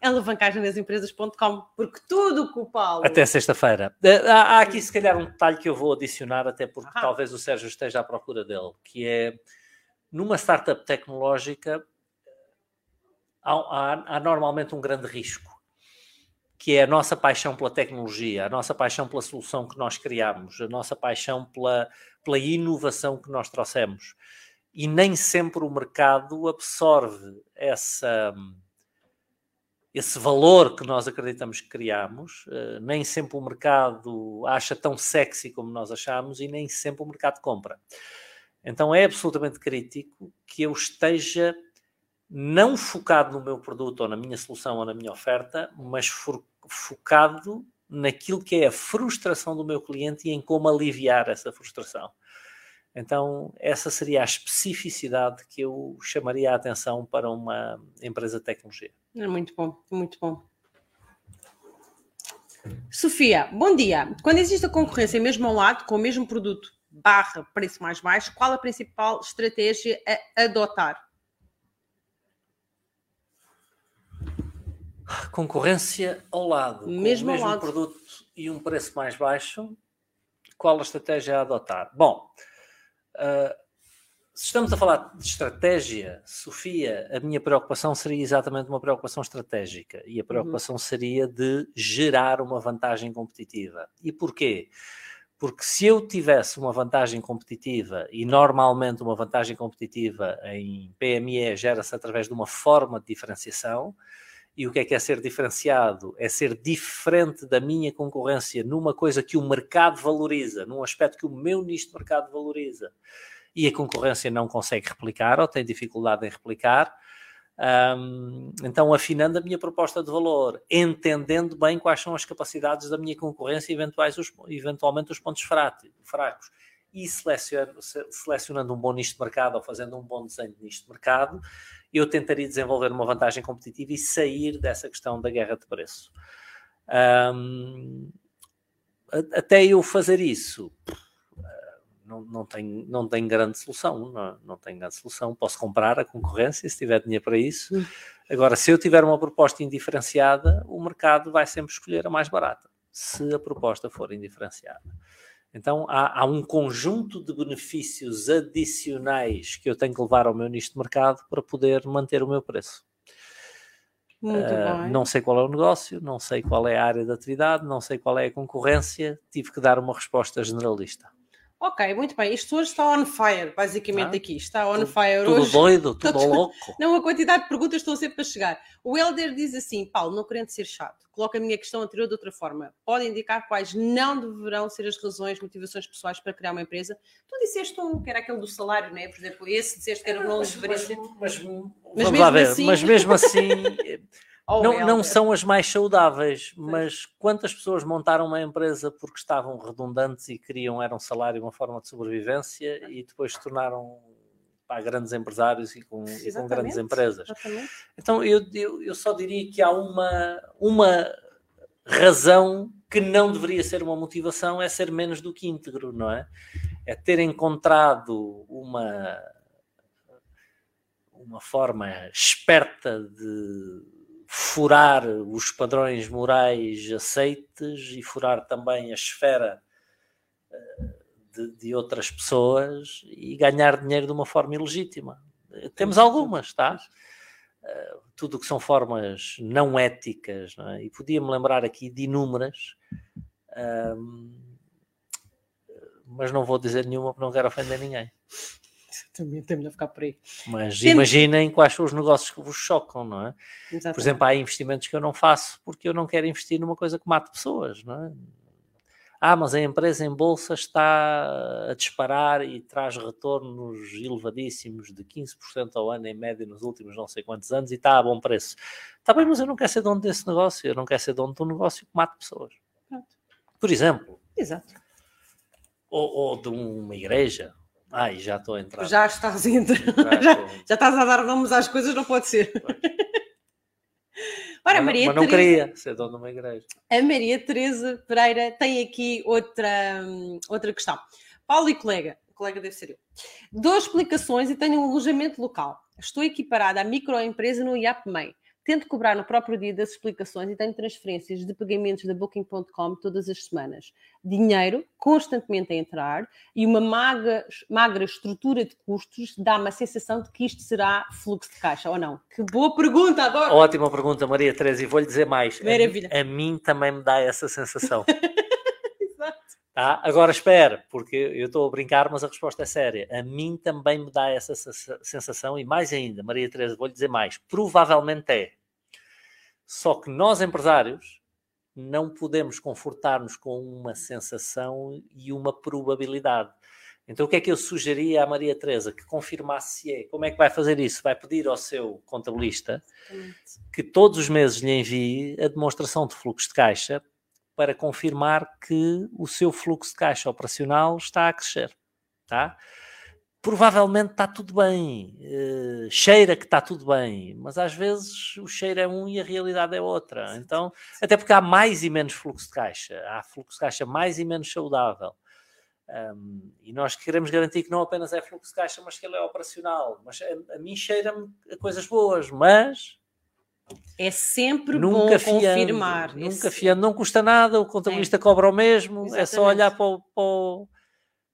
alavancagemnasempresas.com, porque tudo que o Paulo. Até sexta-feira. Eh, há, há, aqui, se calhar, um detalhe que eu vou adicionar, até porque talvez o Sérgio esteja à procura dele, que é numa startup tecnológica há, há, há normalmente um grande risco que é a nossa paixão pela tecnologia, a nossa paixão pela solução que nós criamos, a nossa paixão pela, pela inovação que nós trouxemos. E nem sempre o mercado absorve essa, esse valor que nós acreditamos que criamos, uh, nem sempre o mercado acha tão sexy como nós achamos e nem sempre o mercado compra. Então é absolutamente crítico que eu esteja não focado no meu produto ou na minha solução ou na minha oferta, mas focado naquilo que é a frustração do meu cliente e em como aliviar essa frustração. Então, essa seria a especificidade que eu chamaria a atenção para uma empresa de tecnologia. É muito bom, muito bom. Sofia, bom dia. Quando existe a concorrência mesmo ao lado, com o mesmo produto barra preço mais baixo, qual a principal estratégia a adotar? Concorrência ao lado, mesmo, com o mesmo lado. produto e um preço mais baixo, qual a estratégia a adotar? Bom, uh, se estamos a falar de estratégia, Sofia, a minha preocupação seria exatamente uma preocupação estratégica e a preocupação uhum. seria de gerar uma vantagem competitiva. E porquê? Porque se eu tivesse uma vantagem competitiva, e normalmente uma vantagem competitiva em PME gera-se através de uma forma de diferenciação, e o que é que é ser diferenciado? É ser diferente da minha concorrência numa coisa que o mercado valoriza, num aspecto que o meu nicho de mercado valoriza. E a concorrência não consegue replicar ou tem dificuldade em replicar. Um, então, afinando a minha proposta de valor, entendendo bem quais são as capacidades da minha concorrência e eventuais os, eventualmente os pontos fracos. E selecionando, selecionando um bom nicho de mercado ou fazendo um bom desenho de nicho de mercado, eu tentaria desenvolver uma vantagem competitiva e sair dessa questão da guerra de preço. Um, até eu fazer isso, não, não, tem, não tem grande solução. Não, não tem grande solução. Posso comprar a concorrência se tiver dinheiro para isso. Hum. Agora, se eu tiver uma proposta indiferenciada, o mercado vai sempre escolher a mais barata, se a proposta for indiferenciada. Então, há, há, um conjunto de benefícios adicionais que eu tenho que levar ao meu nicho de mercado para poder manter o meu preço. Muito uh, bem. Não sei qual é o negócio, não sei qual é a área de atividade, não sei qual é a concorrência, tive que dar uma resposta generalista. Ok, muito bem. Isto hoje está on fire, basicamente ah, aqui. Está on tudo, fire tudo hoje. doido, tudo louco. Não, a quantidade de perguntas estão sempre a chegar. O Helder diz assim: Paulo, não querendo ser chato, coloca a minha questão anterior de outra forma. Pode indicar quais não deverão ser as razões, motivações pessoais para criar uma empresa? Tu disseste um, que era aquele do salário, não é? Por exemplo, esse disseste que era é, não deveria ser. Mas, mas, mas, vamos lá ver, assim... mas mesmo assim. Oh, não, não são as mais saudáveis, mas quantas pessoas montaram uma empresa porque estavam redundantes e queriam, era um salário, uma forma de sobrevivência e depois se tornaram pá, grandes empresários e com, e com grandes empresas. Exatamente. Então eu, eu, eu só diria que há uma, uma razão que não deveria ser uma motivação, é ser menos do que íntegro, não é? É ter encontrado uma, uma forma esperta de furar os padrões morais aceites e furar também a esfera eh, de, de outras pessoas e ganhar dinheiro de uma forma ilegítima. Temos algumas, tá? Eh, tudo o que são formas não éticas, não é? e podia-me lembrar aqui de inúmeras, um, mas não vou dizer nenhuma porque não quero ofender ninguém. Também temos a ficar por aí. Mas imaginem quais são os negócios que vos chocam, não é? Exatamente. Por exemplo, há investimentos que eu não faço porque eu não quero investir numa coisa que mate pessoas, não é? Ah, mas a empresa em bolsa está a disparar e traz retornos elevadíssimos de 15% ao ano em média nos últimos não sei quantos anos e está a bom preço. Está bem, mas eu não quero ser dono desse negócio, eu não quero ser dono de um negócio que mate pessoas. Pronto. Por exemplo. Exato. Ou, ou de uma igreja, Ai, já estou a entrar. Já estás a entrar. Já, já, estás a dar nomes às coisas, não pode ser. Ora, mas, Maria mas não Teresa, queria ser dono de uma igreja. A Maria Teresa Pereira tem aqui outra, outra questão. Paulo e colega, o colega deve ser eu. Dou explicações e tenho um alojamento local. Estou equiparada à microempresa no IAPMEI tento cobrar no próprio dia das explicações e tenho transferências de pagamentos da Booking.com todas as semanas. Dinheiro constantemente a entrar e uma magra, magra estrutura de custos dá-me a sensação de que isto será fluxo de caixa ou não. Que boa pergunta, adoro! Ótima pergunta, Maria Teresa, e vou-lhe dizer mais. Maravilha. A, a mim também me dá essa sensação. Tá? Agora espera, porque eu estou a brincar, mas a resposta é séria. A mim também me dá essa sensação, e mais ainda, Maria Teresa, vou-lhe dizer mais, provavelmente é. Só que nós, empresários, não podemos confortar-nos com uma sensação e uma probabilidade. Então, o que é que eu sugeria à Maria Teresa? Que confirmasse se é. Como é que vai fazer isso? Vai pedir ao seu contabilista que todos os meses lhe envie a demonstração de fluxo de caixa para confirmar que o seu fluxo de caixa operacional está a crescer. Tá? Provavelmente está tudo bem, uh, cheira que está tudo bem, mas às vezes o cheiro é um e a realidade é outra. Então, até porque há mais e menos fluxo de caixa, há fluxo de caixa mais e menos saudável. Um, e nós queremos garantir que não apenas é fluxo de caixa, mas que ele é operacional. Mas a, a mim cheira-me a coisas boas, mas é sempre nunca bom fiando, confirmar. Nunca fiando, não custa nada, o contabilista é. cobra o mesmo, Exatamente. é só olhar para o, para o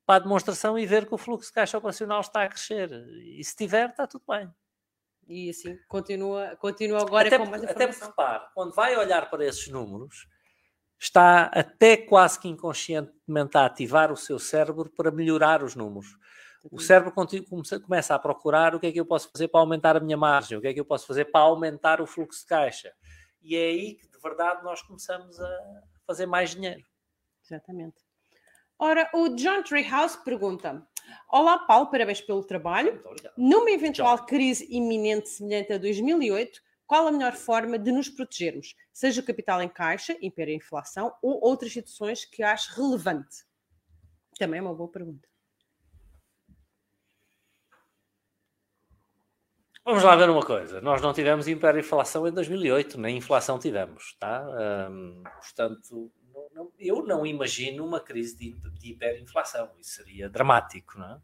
para a demonstração e ver que o fluxo de caixa operacional está a crescer. E se tiver, está tudo bem. E assim, continua, continua agora até com mais Até porque, repare, quando vai olhar para esses números, está até quase que inconscientemente a ativar o seu cérebro para melhorar os números. O cérebro começa a procurar o que é que eu posso fazer para aumentar a minha margem, o que é que eu posso fazer para aumentar o fluxo de caixa. E é aí que, de verdade, nós começamos a fazer mais dinheiro. Exatamente. Ora, o John Treehouse pergunta: Olá, Paulo, parabéns pelo trabalho. Numa eventual John. crise iminente semelhante a 2008, qual a melhor forma de nos protegermos? Seja o capital em caixa, imperir a inflação ou outras situações que acho relevante? Também é uma boa pergunta. Vamos lá ver uma coisa. Nós não tivemos império inflação em 2008, nem inflação tivemos, tá? portanto, não, eu não imagino uma crise de, de hiperinflação, isso seria dramático, não é?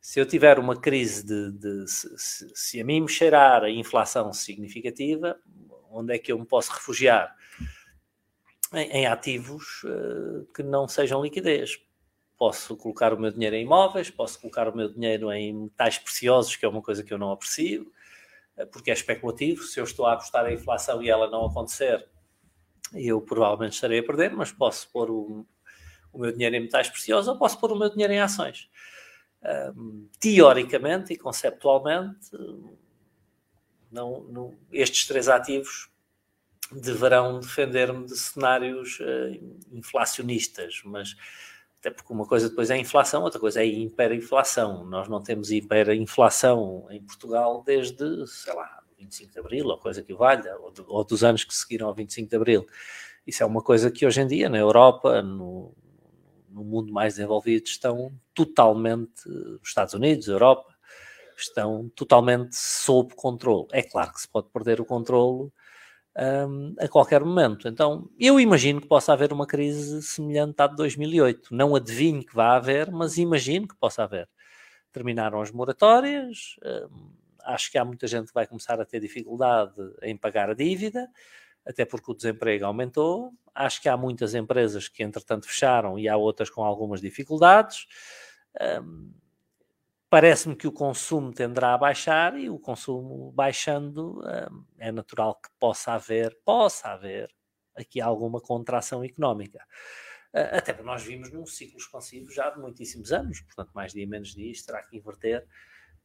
Se eu tiver uma crise de, de se, se, a mim me cheirar a inflação significativa, onde é que eu me posso refugiar? Em, em ativos uh, que não sejam liquidez. Posso colocar o meu dinheiro em imóveis, posso colocar o meu dinheiro em metais preciosos, que é uma coisa que eu não aprecio, uh, porque é especulativo. Se eu estou a apostar a inflação e ela não acontecer, eu provavelmente estarei a perder, mas posso pôr o, o meu dinheiro em metais preciosos ou posso pôr o meu dinheiro em ações. Um, teoricamente e conceptualmente, não, não, estes três ativos deverão defender-me de cenários uh, inflacionistas, mas até porque uma coisa depois é inflação, outra coisa é hiperinflação. Nós não temos hiperinflação em Portugal desde, sei lá, 25 de Abril, ou coisa que valha, ou, ou, dos anos que seguiram ao 25 de Abril. Isso é uma coisa que hoje em dia, na Europa, no, no mundo mais desenvolvido, estão totalmente, os Estados Unidos, Europa, estão totalmente sob controle. É claro que se pode perder o controle um, a qualquer momento. Então, eu imagino que possa haver uma crise semelhante à de 2008. Não adivinho que vá haver, mas imagino que possa haver. Terminaram as moratórias, um, acho que há muita gente que vai começar a ter dificuldade em pagar a dívida, até porque o desemprego aumentou. Acho que há muitas empresas que, entretanto, fecharam e há outras com algumas dificuldades. Um, Parece-me que o consumo tenderá a baixar e o consumo baixando um, é natural que possa haver, possa haver aqui alguma contração económica. Uh, até porque nós vimos num ciclo expansivo já de muitíssimos anos, portanto, mais dia menos dia, terá que inverter.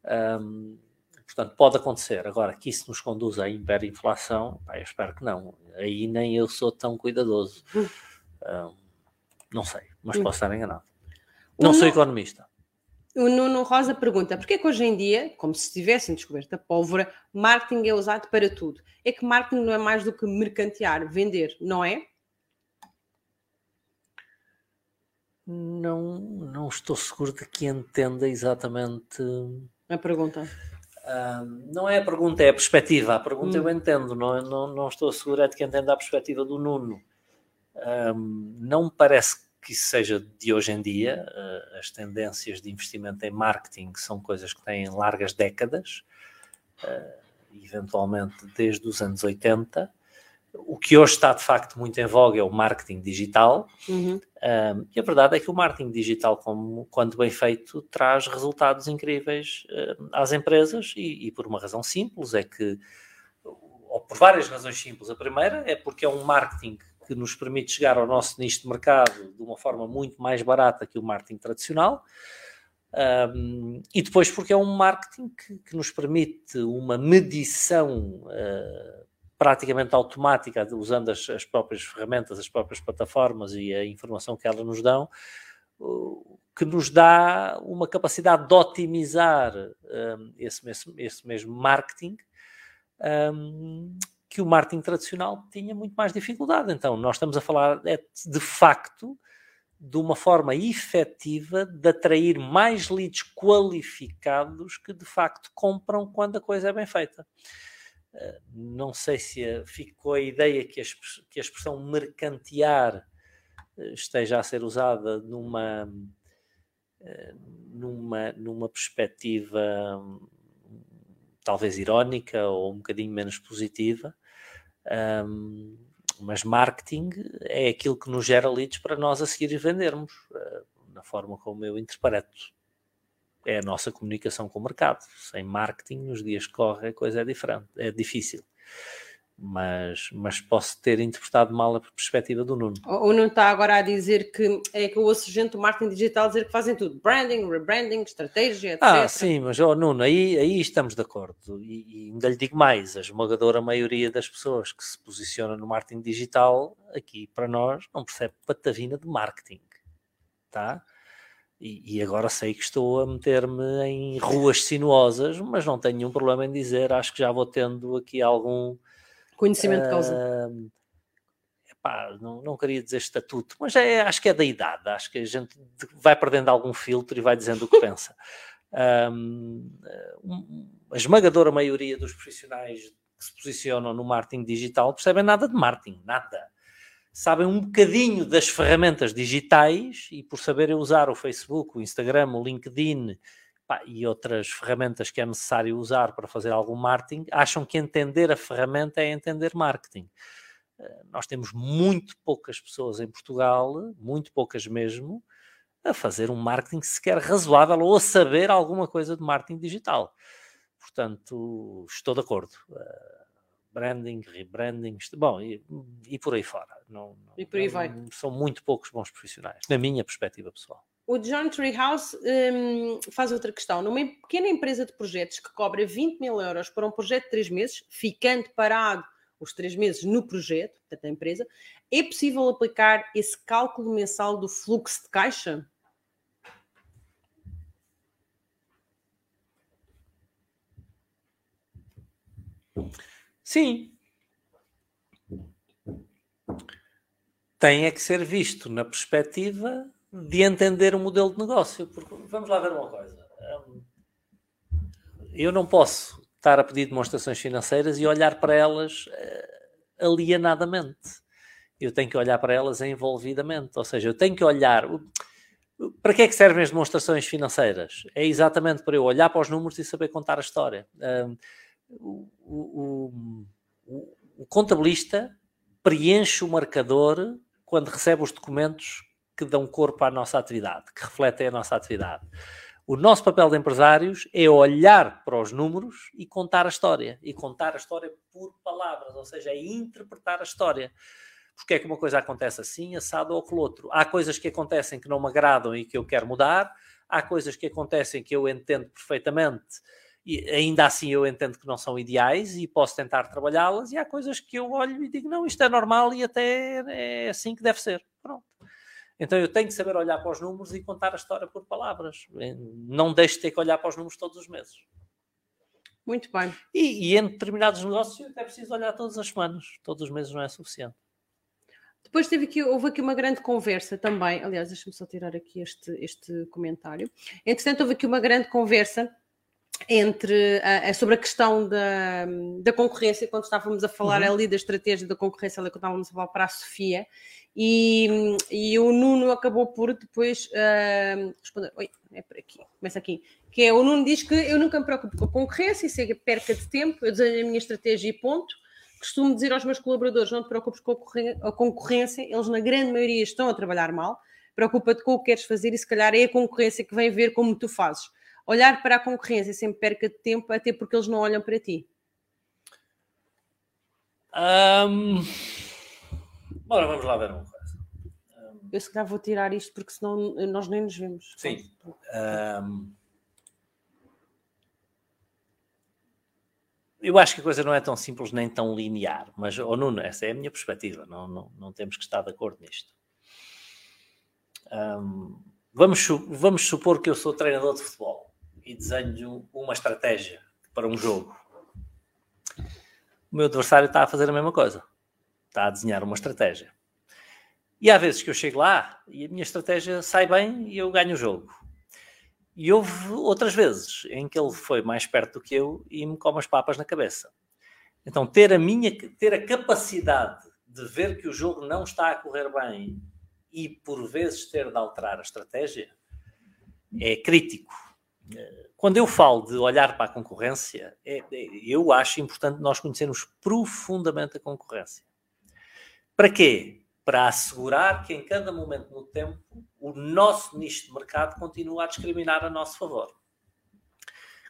Um, Portanto, pode acontecer. Agora, que isso nos conduza à hiperinflação, pá, eu espero que não. Aí nem eu sou tão cuidadoso. Não sei, mas posso estar enganado. Não sou economista. O Nuno Rosa pergunta: porquê que hoje em dia, como se tivessem descoberto a pólvora, marketing é usado para tudo? É que marketing não é mais do que mercantear, vender, não é? Não, não estou seguro de que entenda exatamente a pergunta não é a pergunta, é a perspectiva. A pergunta hum. eu entendo, não, não, não estou seguro é de que entenda a perspectiva do Nuno. Um, não me parece que isso seja de hoje em dia. Uh, as tendências de investimento em marketing são coisas que têm largas décadas, uh, eventualmente desde os anos 80. O que hoje está de facto muito em voga é o marketing digital, uhum. um, e a verdade é que o marketing digital, como, quando bem feito, traz resultados incríveis uh, às empresas, e, e, por uma razão simples: é que, ou por várias razões simples. A primeira é porque é um marketing que nos permite chegar ao nosso nicho de mercado de uma forma muito mais barata que o marketing tradicional. Um, e depois porque é um marketing que, que nos permite uma medição uh, praticamente automática, usando as, as, próprias ferramentas, as próprias plataformas e a informação que elas nos dão, que nos dá uma capacidade de otimizar um, esse, mesmo, esse mesmo marketing um, que o marketing tradicional tinha muito mais dificuldade. Então, nós estamos a falar é, de facto de uma forma efetiva de atrair mais leads qualificados que de facto compram quando a coisa é bem feita. Eh, não sei se ficou a ideia que a, que a expressão mercantear eh, esteja a ser usada numa, eh, numa, numa perspectiva hum, talvez irónica ou um bocadinho menos positiva, um, mas marketing é aquilo que nos gera leads para nós a seguir vendermos, na forma como eu interpreto é a nossa comunicação com o mercado. Sem marketing, nos dias que correm, a coisa é diferente, é difícil. Mas, mas posso ter interpretado mal a perspectiva do Nuno. Ou não está agora a dizer que é que eu ouço gente do marketing digital dizer que fazem tudo: branding, rebranding, estratégia, etc. Ah, sim, mas oh, Nuno, aí, aí estamos de acordo. E, e ainda lhe digo mais: a esmagadora maioria das pessoas que se posicionam no marketing digital, aqui para nós, não percebe patavina de marketing. Tá? E, e, agora sei que estou a meter-me em ruas sinuosas, mas não tenho nenhum problema em dizer, acho que já vou tendo aqui algum conhecimento uh, de causa. Epá, não, não queria dizer estatuto, mas é, acho que é da idade, acho que a gente vai perdendo algum filtro e vai dizendo o que pensa. Um, a esmagadora maioria dos profissionais que se posicionam no marketing digital percebem nada de marketing, nada sabem um bocadinho das ferramentas digitais e por saberem usar o Facebook, o Instagram, o LinkedIn pá, e outras ferramentas que é necessário usar para fazer algum marketing, acham que entender a ferramenta é entender marketing. Eh, nós temos muito poucas pessoas em Portugal, muito poucas mesmo, a fazer um marketing sequer razoável ou a saber alguma coisa de marketing digital. Portanto, estou de acordo. Branding, rebranding, bom, e, e, por aí fora. Não, não, e por aí vai. São muito poucos bons profissionais, na minha perspectiva pessoal. O John Treehouse um, faz outra questão. Numa pequena empresa de projetos que cobra 20 mil euros para um projeto de três meses, ficando parado os três meses no projeto, portanto, a empresa, é possível aplicar esse cálculo mensal do fluxo de caixa? Sim. Tem é que ser visto na perspectiva de entender o modelo de negócio. Porque vamos lá ver uma coisa. Hum, eu não posso estar a pedir demonstrações financeiras e olhar para elas eh, alienadamente. Eu tenho que olhar para elas envolvidamente. Ou seja, eu tenho que olhar. Para que é que servem as demonstrações financeiras? É exatamente para eu olhar para os números e saber contar a história. O, o, o, o contabilista preenche o marcador quando recebe os documentos que dão corpo à nossa atividade, que refletem a nossa atividade. O nosso papel de empresários é olhar para os números e contar a história. E contar a história por palavras, ou seja, é interpretar a história. Porque é que uma coisa acontece assim, assado ou aquele outro. Há coisas que acontecem que não me agradam e que eu quero mudar, há coisas que acontecem que eu entendo perfeitamente e ainda assim eu entendo que não são ideais e posso tentar trabalhá-las, e há coisas que eu olho e digo, não, isto é normal e até é assim que deve ser. Pronto. Então eu tenho que saber olhar para os números e contar a história por palavras. Não deixo de ter que olhar para os números todos os meses. Muito bem. E, e em determinados negócios é preciso olhar todas as semanas. Todos os meses não é suficiente. Depois teve aqui, houve aqui uma grande conversa também. Aliás, deixa-me só tirar aqui este, este comentário. Entretanto, houve aqui uma grande conversa entre uh, sobre a questão da, da concorrência, quando estávamos a falar uhum. ali da estratégia da concorrência, ali quando estávamos a falar para a Sofia, e, e o Nuno acabou por depois uh, responder. Oi, é por aqui, começa aqui. Que é o Nuno diz que eu nunca me preocupo com a concorrência, isso é perca de tempo, eu desenho a minha estratégia e ponto. Costumo dizer aos meus colaboradores: não te preocupes com a concorrência, eles na grande maioria estão a trabalhar mal. Preocupa-te com o que queres fazer e se calhar é a concorrência que vem ver como tu fazes olhar para a concorrência sempre perca de tempo, até porque eles não olham para ti? Um... Bora, vamos lá ver uma coisa. Um... Eu se calhar vou tirar isto porque senão nós nem nos vemos. Sim. Um... Eu acho que a coisa não é tão simples nem tão linear, mas, oh Nuno, essa é a minha perspectiva, não, não, não temos que estar de acordo nisto. Um, vamos, vamos supor que eu sou treinador de futebol e desenho uma estratégia para um jogo. O meu adversário está a fazer a mesma coisa. Está a desenhar uma estratégia. E há vezes que eu chego lá e a minha estratégia sai bem e eu ganho o jogo. E houve outras vezes em que ele foi mais perto do que eu e me come as papas na cabeça. Então, ter a minha, ter a capacidade de ver que o jogo não está a correr bem e por vezes ter de alterar a estratégia é crítico quando eu falo de olhar para a concorrência, é, é, eu acho importante nós conhecermos profundamente a concorrência. Para quê? Para assegurar que em cada momento no tempo o nosso nicho de mercado continua a discriminar a nosso favor.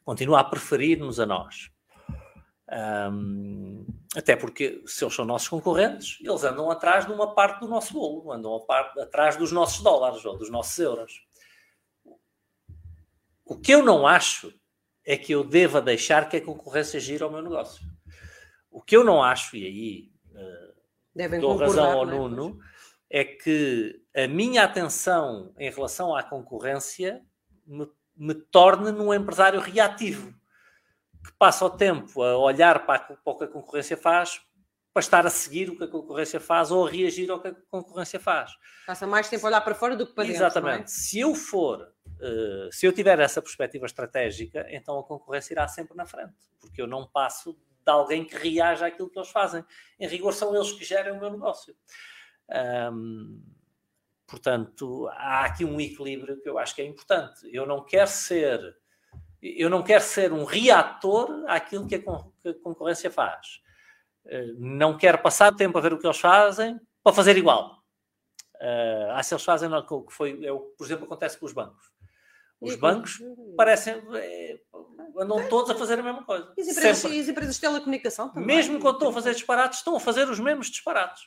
Continua a preferir-nos a nós. Um, até porque, se eles são nossos concorrentes, eles andam atrás de uma parte do nosso bolo, andam atrás dos nossos dólares ou dos nossos euros. O que eu não acho é que eu deva deixar que a concorrência gire ao meu negócio. O que eu não acho, e aí uh, Devem dou razão ao é? Nuno, é que a minha atenção em relação à concorrência me, me torne num empresário reativo, que passa o tempo a olhar para, para o que a concorrência faz, para estar a seguir o que a concorrência faz ou a reagir ao que a concorrência faz. Passa mais tempo a olhar para fora do que para dentro. Exatamente. É? Se eu for eh, se eu tiver essa perspectiva estratégica, então a concorrência irá sempre na frente, porque eu não passo de alguém que reaja àquilo que eles fazem. Em rigor, são eles que gerem o meu negócio. Um, portanto, há aqui um equilíbrio que eu acho que é importante. Eu não quero ser, eu não quero ser um reator àquilo que a, que a concorrência faz. Uh, não quero passar tempo a ver o que eles fazem para fazer igual. Uh, ah, se eles fazem o que foi, é o por exemplo, acontece com os bancos. Os bancos parecem. É, andam todos a fazer a mesma coisa. E as empresas, e as empresas de telecomunicação também. Mesmo quando estão a fazer disparates, estão a fazer os mesmos disparates.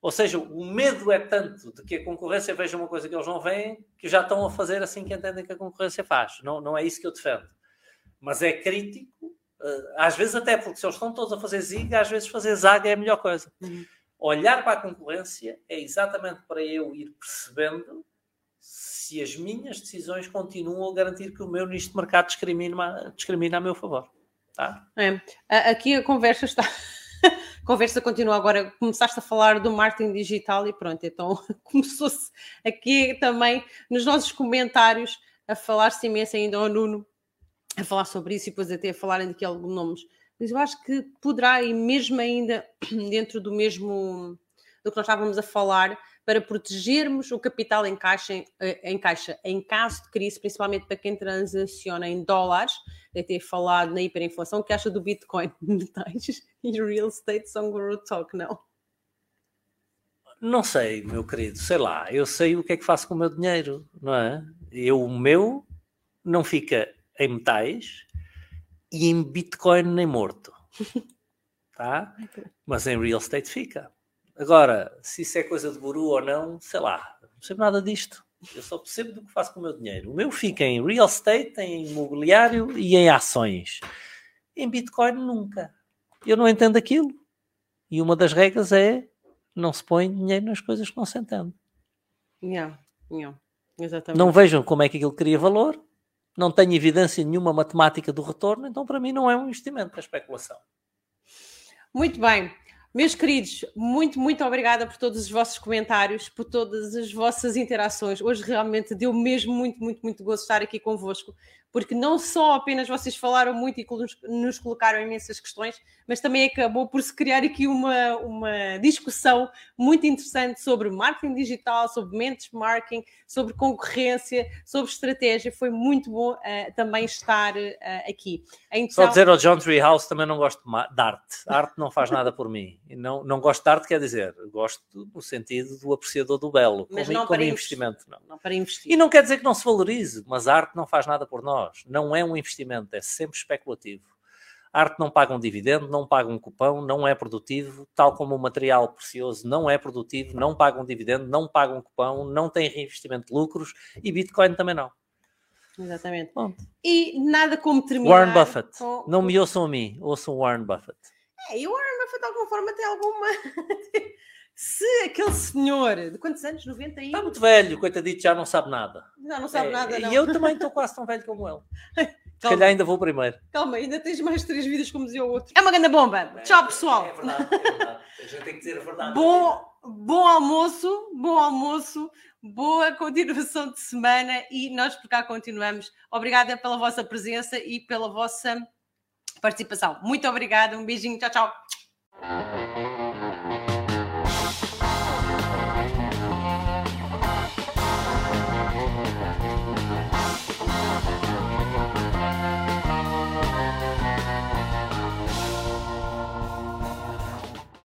Ou seja, o medo é tanto de que a concorrência veja uma coisa que eles não veem, que já estão a fazer assim que entendem que a concorrência faz. Não, não é isso que eu defendo. Mas é crítico, eh, às vezes até porque se eles estão todos a fazer zig, às vezes fazer zaga é a melhor coisa. Uhum. Olhar para a concorrência é exatamente para eu ir percebendo se as minhas decisões continuam a garantir que o meu nicho de mercado discrimina, discrimina a meu favor. Tá? É, aqui a conversa está. conversa continua agora. Começaste a falar do marketing digital e pronto, então começou-se aqui também nos nossos comentários a falar-se imenso ainda ao Nuno a falar sobre isso e depois até a falarem daqui alguns nomes. Mas eu acho que poderá, e mesmo ainda dentro do mesmo do que nós estávamos a falar, para protegermos o capital em caixa, eh, em, caixa, em caso de crise, principalmente para quem transaciona em dólares, de ter falado na hiperinflação, que acha do Bitcoin, metais e real estate são guru talk, não? Não sei, meu querido, sei lá, eu sei o que é que faço com o meu dinheiro, não é? Eu, o meu não fica em metais e em Bitcoin nem morto, tá? Mas em real estate fica. Agora, se isso é coisa de guru ou não, sei lá, não percebo nada disto. Eu só percebo do que faço com o meu dinheiro. O meu fica em real estate, em imobiliário e em ações. Em Bitcoin, nunca. Eu não entendo aquilo. E uma das regras é não se põe dinheiro nas coisas que não se entende. Yeah, yeah, exatamente. Não vejam como é que aquilo cria valor, não tenho evidência nenhuma matemática do retorno, então para mim não é um investimento, é especulação. Muito bem. Meus queridos, muito, muito obrigada por todos os vossos comentários, por todas as vossas interações. Hoje realmente deu mesmo muito, muito, muito gosto estar aqui convosco porque não só apenas vocês falaram muito e nos colocaram imensas questões, mas também acabou por se criar aqui uma, uma discussão muito interessante sobre marketing digital, sobre benchmarking, sobre concorrência, sobre estratégia. Foi muito bom uh, também estar uh, aqui. Então... Só dizer ao John Treehouse também não gosto de arte. A arte não faz nada por mim. Não, não gosto de arte, quer dizer, gosto no sentido do apreciador do belo, mas como, não como investimento. Não. não para investir. E não quer dizer que não se valorize, mas a arte não faz nada por nós. Não é um investimento, é sempre especulativo. A arte não paga um dividendo, não paga um cupão, não é produtivo, tal como o material precioso não é produtivo, não paga um dividendo, não paga um cupão, não tem reinvestimento de lucros e Bitcoin também não. Exatamente. Bom. E nada como terminar. Warren Buffett. Com... Não me ouçam a mim, ouçam Warren Buffett. É, e o Warren Buffett de alguma forma tem alguma. Se aquele senhor de quantos anos? 90 e... Está muito velho, coitadito, já não sabe nada. Já não sabe é, nada, não. E eu também estou quase tão velho como ele. Se calhar ainda vou primeiro. Calma, ainda tens mais três vidas, como dizia o outro. É uma grande bomba. É, Tchau, pessoal. É verdade, é verdade. A gente tem que dizer a verdade. Bom, bom almoço, bom almoço, boa continuação de semana e nós por cá continuamos. Obrigada pela vossa presença e pela vossa participação. Muito obrigada, um beijinho, tchau, tchau.